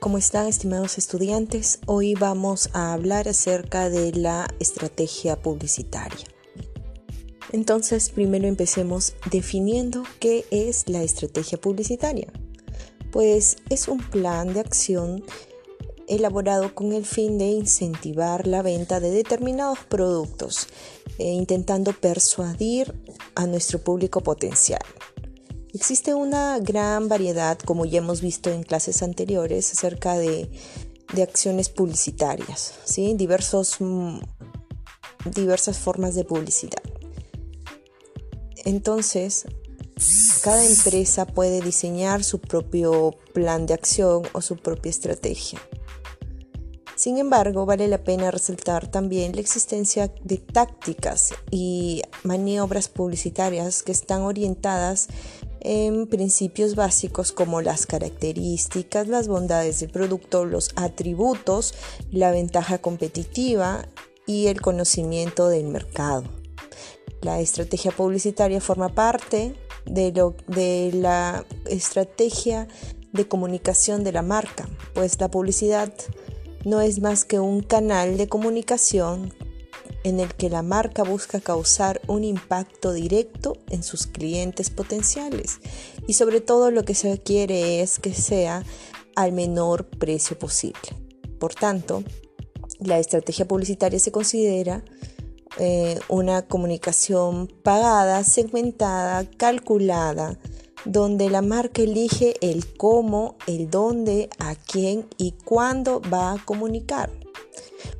¿Cómo están estimados estudiantes? Hoy vamos a hablar acerca de la estrategia publicitaria. Entonces, primero empecemos definiendo qué es la estrategia publicitaria. Pues es un plan de acción elaborado con el fin de incentivar la venta de determinados productos, e intentando persuadir a nuestro público potencial. Existe una gran variedad, como ya hemos visto en clases anteriores, acerca de, acciones publicitarias, ¿sí? Diversos, mm, diversas formas de publicidad. Entonces, cada empresa puede diseñar su propio plan de acción o su propia estrategia. Sin embargo, vale la pena resaltar también la existencia de tácticas y maniobras publicitarias que están orientadas en principios básicos como las características, las bondades del producto, los atributos, la ventaja competitiva y el conocimiento del mercado. La estrategia publicitaria forma parte de, lo, de la estrategia de comunicación de la marca, pues la publicidad no es más que un canal de comunicación en el que la marca busca causar un impacto directo en sus clientes potenciales y sobre todo lo que se quiere es que sea al menor precio posible. Por tanto, la estrategia publicitaria se considera eh, una comunicación pagada, segmentada, calculada, donde la marca elige el cómo, el dónde, a quién y cuándo va a comunicar.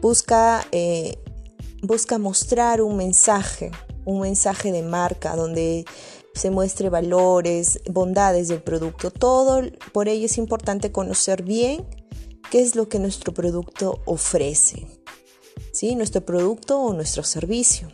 Busca eh, busca mostrar un mensaje, un mensaje de marca donde se muestre valores, bondades del producto. Todo por ello es importante conocer bien qué es lo que nuestro producto ofrece. ¿Sí? Nuestro producto o nuestro servicio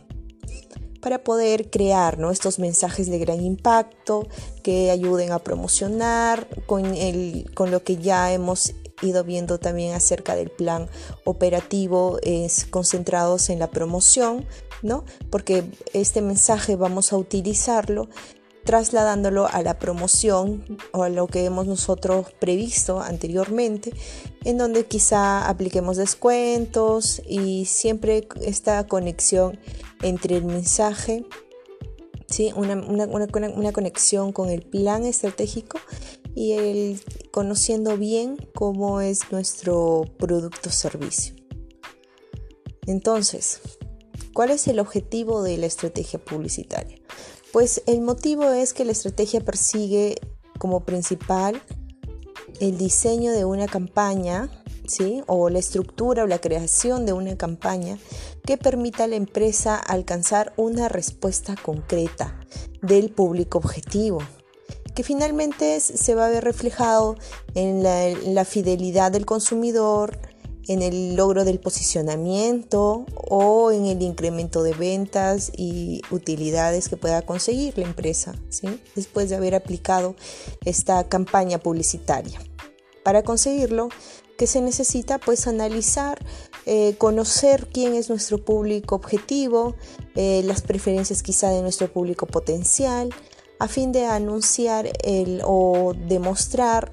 para poder crear estos mensajes de gran impacto que ayuden a promocionar con, el, con lo que ya hemos ido viendo también acerca del plan operativo es concentrados en la promoción, ¿no? Porque este mensaje vamos a utilizarlo trasladándolo a la promoción o a lo que hemos nosotros previsto anteriormente, en donde quizá apliquemos descuentos y siempre esta conexión entre el mensaje, ¿sí? una, una, una conexión con el plan estratégico y el conociendo bien cómo es nuestro producto o servicio. Entonces, ¿cuál es el objetivo de la estrategia publicitaria? Pues el motivo es que la estrategia persigue como principal el diseño de una campaña, ¿sí? o la estructura o la creación de una campaña que permita a la empresa alcanzar una respuesta concreta del público objetivo, que finalmente se va a ver reflejado en la, fidelidad del consumidor, en el logro del posicionamiento o en el incremento de ventas y utilidades que pueda conseguir la empresa ¿sí? después de haber aplicado esta campaña publicitaria. Para conseguirlo, ¿qué se necesita? Pues analizar, eh, conocer quién es nuestro público objetivo, eh, las preferencias quizá de nuestro público potencial, a fin de anunciar el, o demostrar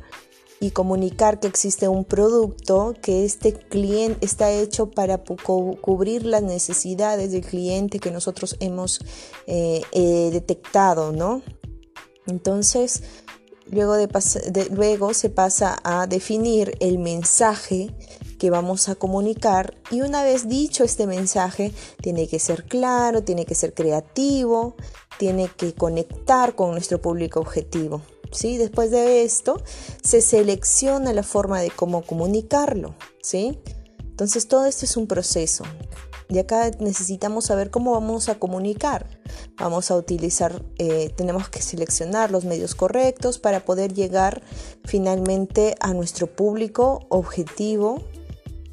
y comunicar que existe un producto, que este cliente está hecho para cubrir las necesidades del cliente que nosotros hemos eh, eh, detectado, ¿no? Entonces, luego, luego se pasa a definir el mensaje que vamos a comunicar y una vez dicho este mensaje tiene que ser claro, tiene que ser creativo, tiene que conectar con nuestro público objetivo. ¿sí? Después de esto se selecciona la forma de cómo comunicarlo. ¿sí? Entonces todo esto es un proceso. Y acá necesitamos saber cómo vamos a comunicar. Vamos a utilizar, eh, tenemos que seleccionar los medios correctos para poder llegar finalmente a nuestro público objetivo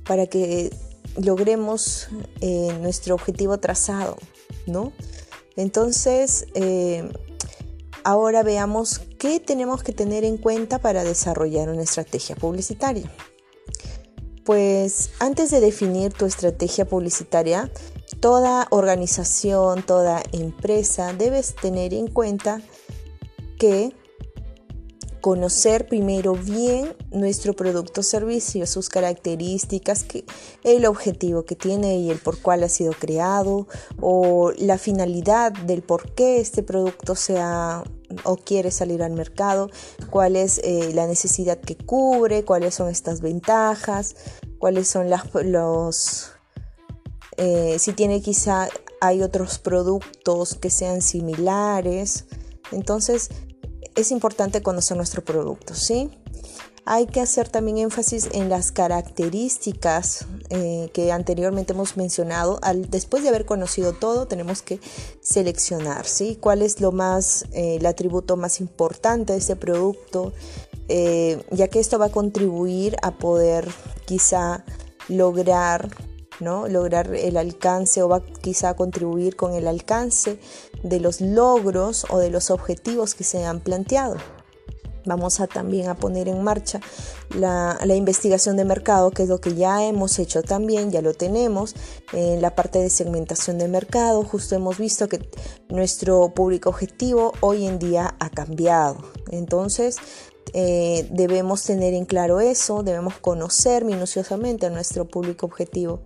para que logremos eh, nuestro objetivo trazado, ¿no? Entonces, eh, ahora veamos qué tenemos que tener en cuenta para desarrollar una estrategia publicitaria. Pues antes de definir tu estrategia publicitaria, toda organización, toda empresa debes tener en cuenta que conocer primero bien nuestro producto o servicio, sus características, que, el objetivo que tiene y el por cuál ha sido creado, o la finalidad del por qué este producto sea o quiere salir al mercado, cuál es eh, la necesidad que cubre, cuáles son estas ventajas, cuáles son las, los, eh, si tiene quizá hay otros productos que sean similares. Entonces, es importante conocer nuestro producto, ¿sí? Hay que hacer también énfasis en las características eh, que anteriormente hemos mencionado. después de haber conocido todo, tenemos que seleccionar, ¿sí? ¿Cuál es lo más, eh, el atributo más importante de este producto? Eh, ya que esto va a contribuir a poder quizá lograr ¿no? lograr el alcance o va quizá a contribuir con el alcance de los logros o de los objetivos que se han planteado. Vamos a también a poner en marcha la, investigación de mercado, que es lo que ya hemos hecho también, ya lo tenemos en la parte de segmentación de mercado. Justo hemos visto que nuestro público objetivo hoy en día ha cambiado. Entonces, eh, debemos tener en claro eso, debemos conocer minuciosamente a nuestro público objetivo,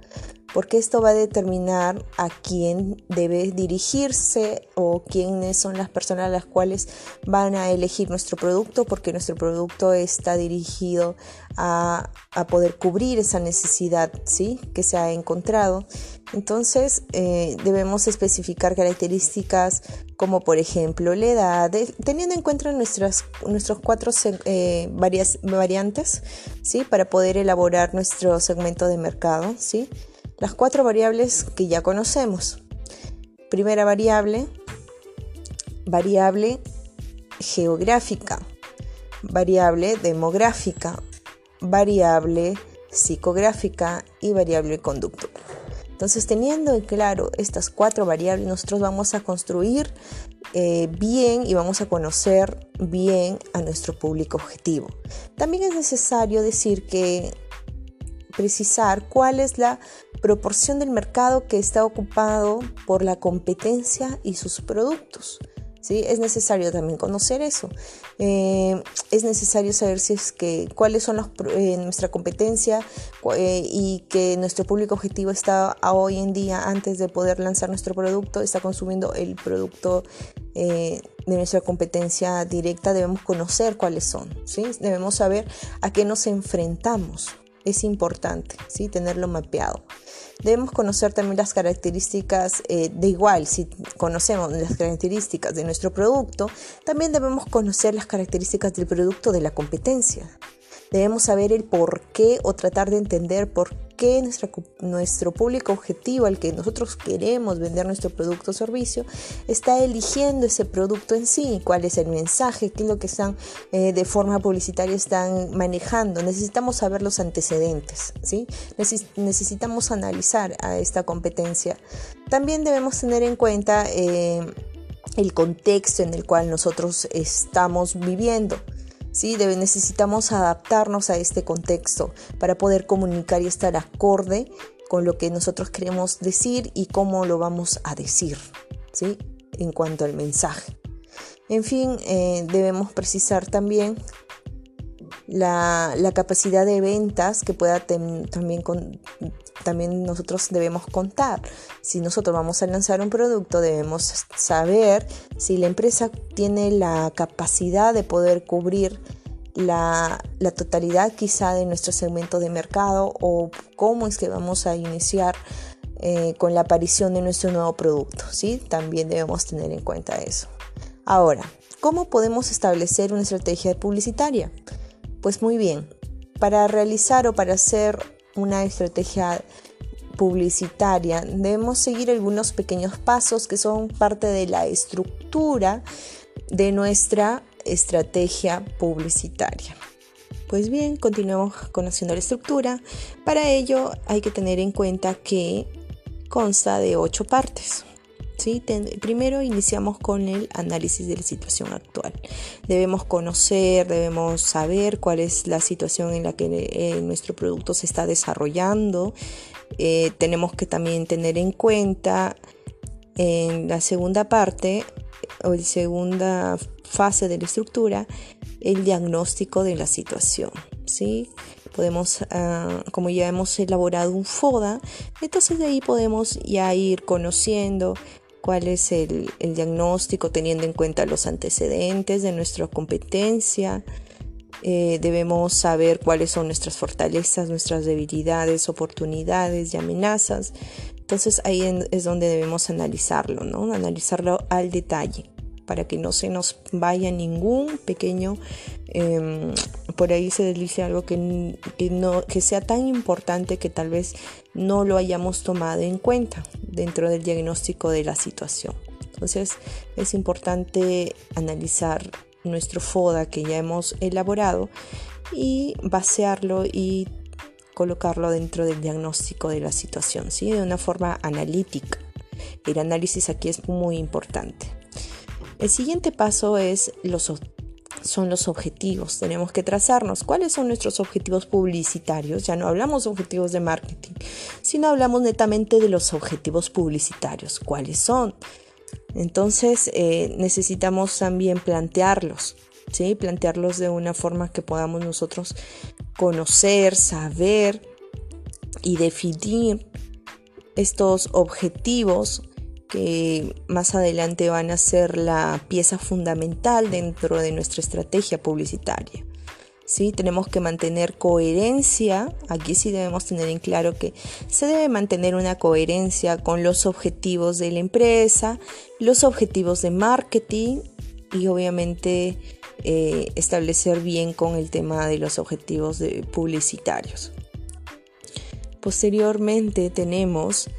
porque esto va a determinar a quién debe dirigirse o quiénes son las personas a las cuales van a elegir nuestro producto, porque nuestro producto está dirigido a, poder cubrir esa necesidad ¿sí? que se ha encontrado. Entonces eh, debemos especificar características como por ejemplo la edad, teniendo en cuenta nuestras, nuestros cuatro eh, varias, variantes ¿sí? para poder elaborar nuestro segmento de mercado. ¿sí? Las cuatro variables que ya conocemos. Primera variable, variable geográfica, variable demográfica, variable psicográfica y variable conductual. Entonces, teniendo en claro estas cuatro variables, nosotros vamos a construir eh, bien y vamos a conocer bien a nuestro público objetivo. También es necesario decir que precisar cuál es la proporción del mercado que está ocupado por la competencia y sus productos. ¿sí? Es necesario también conocer eso. Eh, es necesario saber si es que, cuáles son los, eh, nuestra competencia eh, y que nuestro público objetivo está hoy en día, antes de poder lanzar nuestro producto, está consumiendo el producto de nuestra competencia directa. Debemos conocer cuáles son. ¿sí? Debemos saber a qué nos enfrentamos. Es importante ¿sí? tenerlo mapeado. Debemos conocer también las características eh, de igual, si conocemos las características de nuestro producto, también debemos conocer las características del producto de la competencia. Debemos saber el por qué o tratar de entender por qué nuestro público objetivo al que nosotros queremos vender nuestro producto o servicio está eligiendo ese producto en sí, cuál es el mensaje, qué es lo que están eh, de forma publicitaria están manejando. Necesitamos saber los antecedentes, ¿sí? necesitamos analizar a esta competencia. También debemos tener en cuenta eh, el contexto en el cual nosotros estamos viviendo. ¿Sí? necesitamos adaptarnos a este contexto para poder comunicar y estar acorde con lo que nosotros queremos decir y cómo lo vamos a decir ¿sí? en cuanto al mensaje. En fin, eh, debemos precisar también la, capacidad de ventas que pueda también con, también nosotros debemos contar. Si nosotros vamos a lanzar un producto, debemos saber si la empresa tiene la capacidad de poder cubrir la, totalidad quizá de nuestro segmento de mercado o cómo es que vamos a iniciar eh, con la aparición de nuestro nuevo producto. ¿sí? También debemos tener en cuenta eso. Ahora, ¿cómo podemos establecer una estrategia publicitaria? Pues muy bien, para realizar o para hacer una estrategia publicitaria, debemos seguir algunos pequeños pasos que son parte de la estructura de nuestra estrategia publicitaria. Pues bien, continuamos conociendo la estructura. Para ello hay que tener en cuenta que consta de ocho partes primero iniciamos con el análisis de la situación actual. Debemos conocer, debemos saber cuál es la situación en la que eh, nuestro producto se está desarrollando. Eh, tenemos que también tener en cuenta en la segunda parte o la segunda fase de la estructura el diagnóstico de la situación. ¿sí? Podemos, ah, como ya hemos elaborado un FODA, entonces de ahí podemos ya ir conociendo cuál es el, el diagnóstico teniendo en cuenta los antecedentes de nuestra competencia, eh, debemos saber cuáles son nuestras fortalezas, nuestras debilidades, oportunidades y amenazas. Entonces ahí es donde debemos analizarlo, ¿no? Analizarlo al detalle para que no se nos vaya ningún pequeño, em, por ahí se deslice algo que, no, que sea tan importante que tal vez no lo hayamos tomado en cuenta dentro del diagnóstico de la situación. Entonces es importante analizar nuestro FODA que ya hemos elaborado y vaciarlo y colocarlo dentro del diagnóstico de la situación, ¿sí? de una forma analítica. El análisis aquí es muy importante. El siguiente paso es los, son los objetivos. Tenemos que trazarnos cuáles son nuestros objetivos publicitarios. Ya no hablamos de objetivos de marketing, sino hablamos netamente de los objetivos publicitarios. ¿Cuáles son? Entonces eh, necesitamos también plantearlos, ¿sí? plantearlos de una forma que podamos nosotros conocer, saber y definir estos objetivos que más adelante van a ser la pieza fundamental dentro de nuestra estrategia publicitaria. ¿sí? Tenemos que mantener coherencia, aquí sí debemos tener en claro que se debe mantener una coherencia con los objetivos de la empresa, los objetivos de marketing y obviamente eh, establecer bien con el tema de los objetivos de publicitarios. Posteriormente tenemos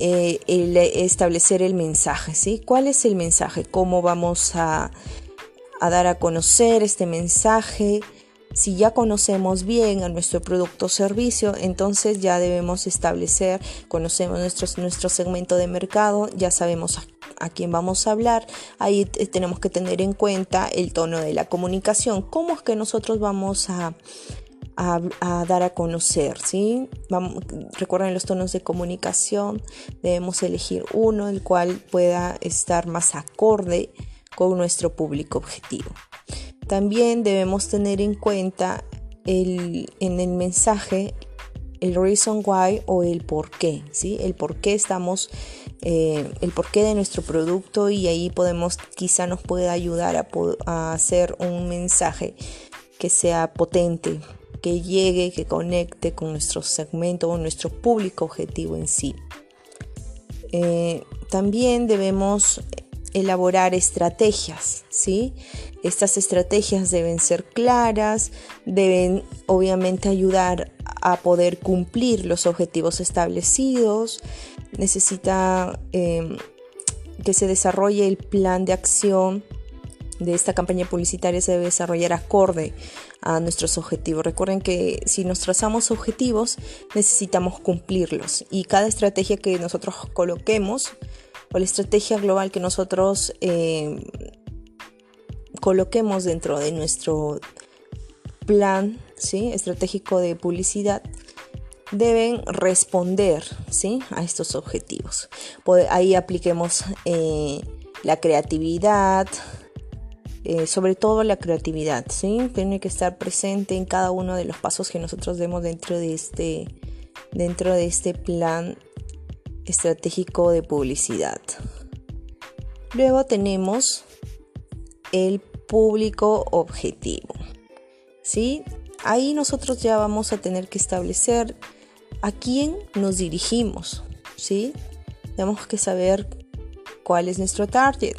eh, el establecer el mensaje, ¿sí? ¿Cuál es el mensaje? ¿Cómo vamos a a dar a conocer este mensaje. Si ya conocemos bien a nuestro producto o servicio, entonces ya debemos establecer, conocemos nuestro, nuestro segmento de mercado, ya sabemos a, quién vamos a hablar. Ahí tenemos que tener en cuenta el tono de la comunicación. ¿Cómo es que nosotros vamos a, a, dar a conocer, ¿sí? Vamos, recuerden los tonos de comunicación, debemos elegir uno el cual pueda estar más acorde con nuestro público objetivo. También debemos tener en cuenta el, en el mensaje el reason why o el por qué, ¿sí? El por qué estamos, eh, el porqué de nuestro producto y ahí podemos, quizá nos pueda ayudar a, a, hacer un mensaje que sea potente, que llegue, que conecte con nuestro segmento o nuestro público objetivo en sí. Eh, también debemos elaborar estrategias, ¿sí? Estas estrategias deben ser claras, deben obviamente ayudar a poder cumplir los objetivos establecidos, necesita em, que se desarrolle el plan de acción de esta campaña publicitaria se debe desarrollar acorde a nuestros objetivos. Recuerden que si nos trazamos objetivos necesitamos cumplirlos y cada estrategia que nosotros coloquemos o la estrategia global que nosotros eh, coloquemos dentro de nuestro plan ¿sí? estratégico de publicidad deben responder ¿sí? a estos objetivos. Ahí apliquemos eh, la creatividad, eh, sobre todo la creatividad, ¿sí? tiene que estar presente en cada uno de los pasos que nosotros demos dentro de este, dentro de este plan estratégico de publicidad. Luego tenemos el público objetivo. ¿sí? Ahí nosotros ya vamos a tener que establecer a quién nos dirigimos. ¿sí? Tenemos que saber cuál es nuestro target.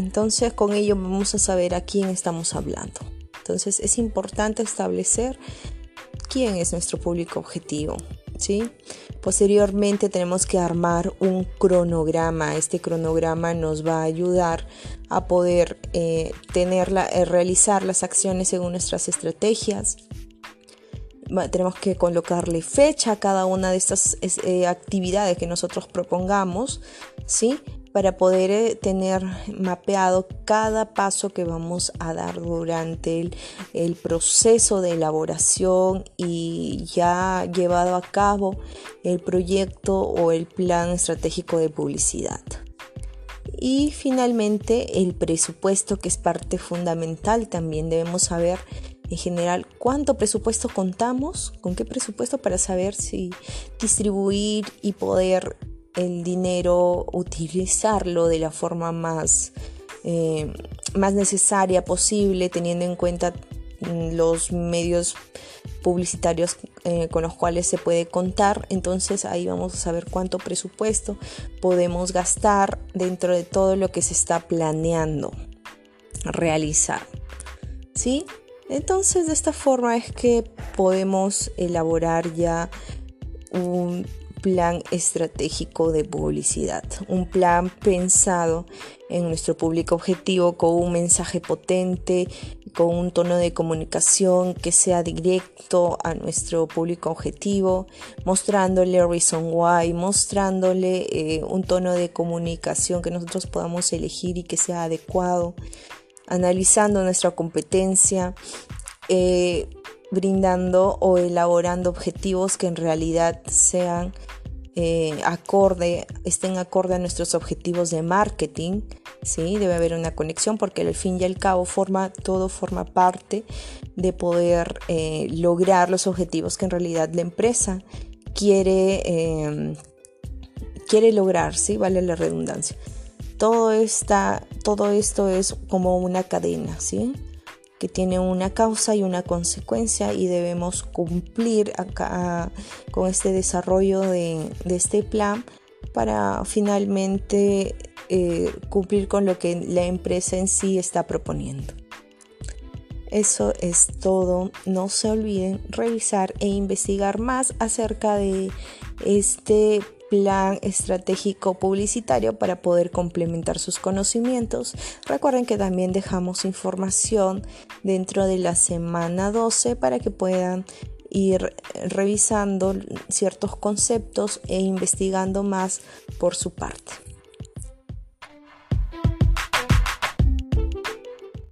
Entonces con ello vamos a saber a quién estamos hablando. Entonces es importante establecer quién es nuestro público objetivo. ¿sí? Posteriormente tenemos que armar un cronograma. Este cronograma nos va a ayudar a poder eh, eh, realizar las acciones según nuestras estrategias. tenemos que colocarle fecha a cada una de estas eh, actividades que nosotros propongamos, ¿sí? Para poder eh, tener mapeado cada paso que vamos a dar durante el, proceso de elaboración y ya llevado a cabo el proyecto o el plan estratégico de publicidad. Y finalmente el presupuesto, que es parte fundamental. También debemos saber en general cuánto presupuesto contamos, con qué presupuesto para saber si distribuir y poder el dinero utilizarlo de la forma más, eh, más necesaria posible, teniendo en cuenta mm, los medios publicitarios eh, con los cuales se puede contar. Entonces ahí vamos a saber cuánto presupuesto podemos gastar dentro de todo lo que se está planeando realizar. ¿Sí? Entonces de esta forma es que podemos elaborar ya un plan estratégico de publicidad, un plan pensado en nuestro público objetivo con un mensaje potente, con un tono de comunicación que sea directo a nuestro público objetivo, mostrándole reason why, mostrándole eh, un tono de comunicación que nosotros podamos elegir y que sea adecuado, analizando nuestra competencia. Eh, brindando o elaborando objetivos que en realidad sean eh, acorde, estén acorde a nuestros objetivos de marketing, ¿sí? Debe haber una conexión porque al fin y al cabo forma, todo forma parte de poder eh, lograr los objetivos que en realidad la empresa quiere, em, quiere lograr, ¿sí? Vale la redundancia. Todo, esta, todo esto es como una cadena, ¿sí? Que tiene una causa y una consecuencia y debemos cumplir acá con este desarrollo de, este plan para finalmente eh, cumplir con lo que la empresa en sí está proponiendo. Eso es todo. No se olviden revisar e investigar más acerca de este plan estratégico publicitario para poder complementar sus conocimientos. Recuerden que también dejamos información dentro de la semana 12 para que puedan ir revisando ciertos conceptos e investigando más por su parte.